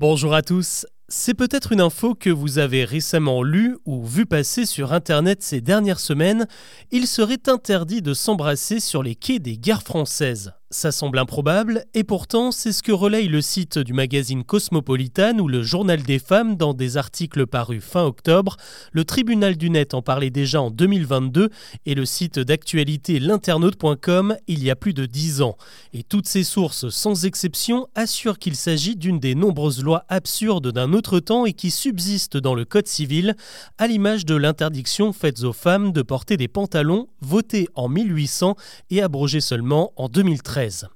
Bonjour à tous. C'est peut-être une info que vous avez récemment lue ou vue passer sur Internet ces dernières semaines. Il serait interdit de s'embrasser sur les quais des gares françaises. Ça semble improbable, et pourtant c'est ce que relaye le site du magazine Cosmopolitan ou le Journal des femmes dans des articles parus fin octobre. Le tribunal du net en parlait déjà en 2022 et le site d'actualité l'internaute.com il y a plus de 10 ans. Et toutes ces sources, sans exception, assurent qu'il s'agit d'une des nombreuses lois absurdes d'un autre temps et qui subsistent dans le Code civil, à l'image de l'interdiction faite aux femmes de porter des pantalons, votée en 1800 et abrogée seulement en 2013. reza.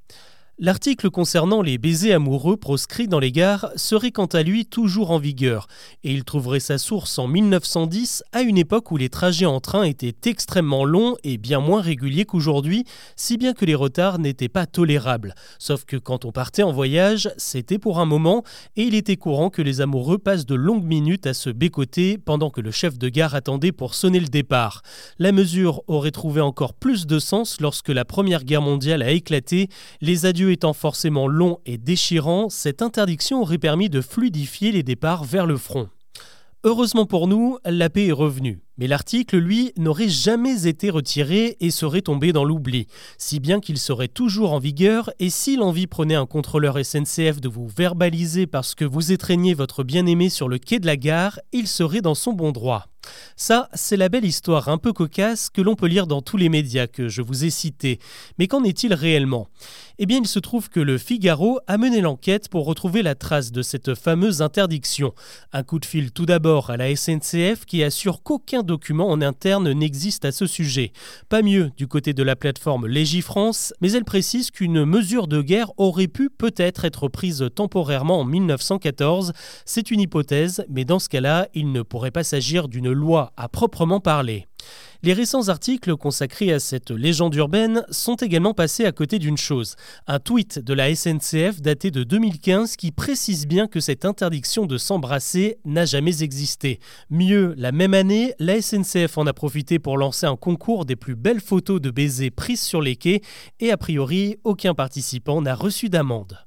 L'article concernant les baisers amoureux proscrits dans les gares serait quant à lui toujours en vigueur, et il trouverait sa source en 1910, à une époque où les trajets en train étaient extrêmement longs et bien moins réguliers qu'aujourd'hui, si bien que les retards n'étaient pas tolérables. Sauf que quand on partait en voyage, c'était pour un moment, et il était courant que les amoureux passent de longues minutes à se bécoter pendant que le chef de gare attendait pour sonner le départ. La mesure aurait trouvé encore plus de sens lorsque la Première Guerre mondiale a éclaté, les adieux étant forcément long et déchirant, cette interdiction aurait permis de fluidifier les départs vers le front. Heureusement pour nous, la paix est revenue. Mais l'article, lui, n'aurait jamais été retiré et serait tombé dans l'oubli, si bien qu'il serait toujours en vigueur et si l'envie prenait un contrôleur SNCF de vous verbaliser parce que vous étreignez votre bien-aimé sur le quai de la gare, il serait dans son bon droit. Ça, c'est la belle histoire un peu cocasse que l'on peut lire dans tous les médias que je vous ai cités. Mais qu'en est-il réellement? Eh bien, il se trouve que le Figaro a mené l'enquête pour retrouver la trace de cette fameuse interdiction. Un coup de fil tout d'abord à la SNCF qui assure qu'aucun document en interne n'existe à ce sujet. Pas mieux du côté de la plateforme Légifrance, mais elle précise qu'une mesure de guerre aurait pu peut-être être prise temporairement en 1914. C'est une hypothèse, mais dans ce cas-là, il ne pourrait pas s'agir d'une loi à proprement parler. Les récents articles consacrés à cette légende urbaine sont également passés à côté d'une chose, un tweet de la SNCF daté de 2015 qui précise bien que cette interdiction de s'embrasser n'a jamais existé. Mieux, la même année, la SNCF en a profité pour lancer un concours des plus belles photos de baisers prises sur les quais et a priori aucun participant n'a reçu d'amende.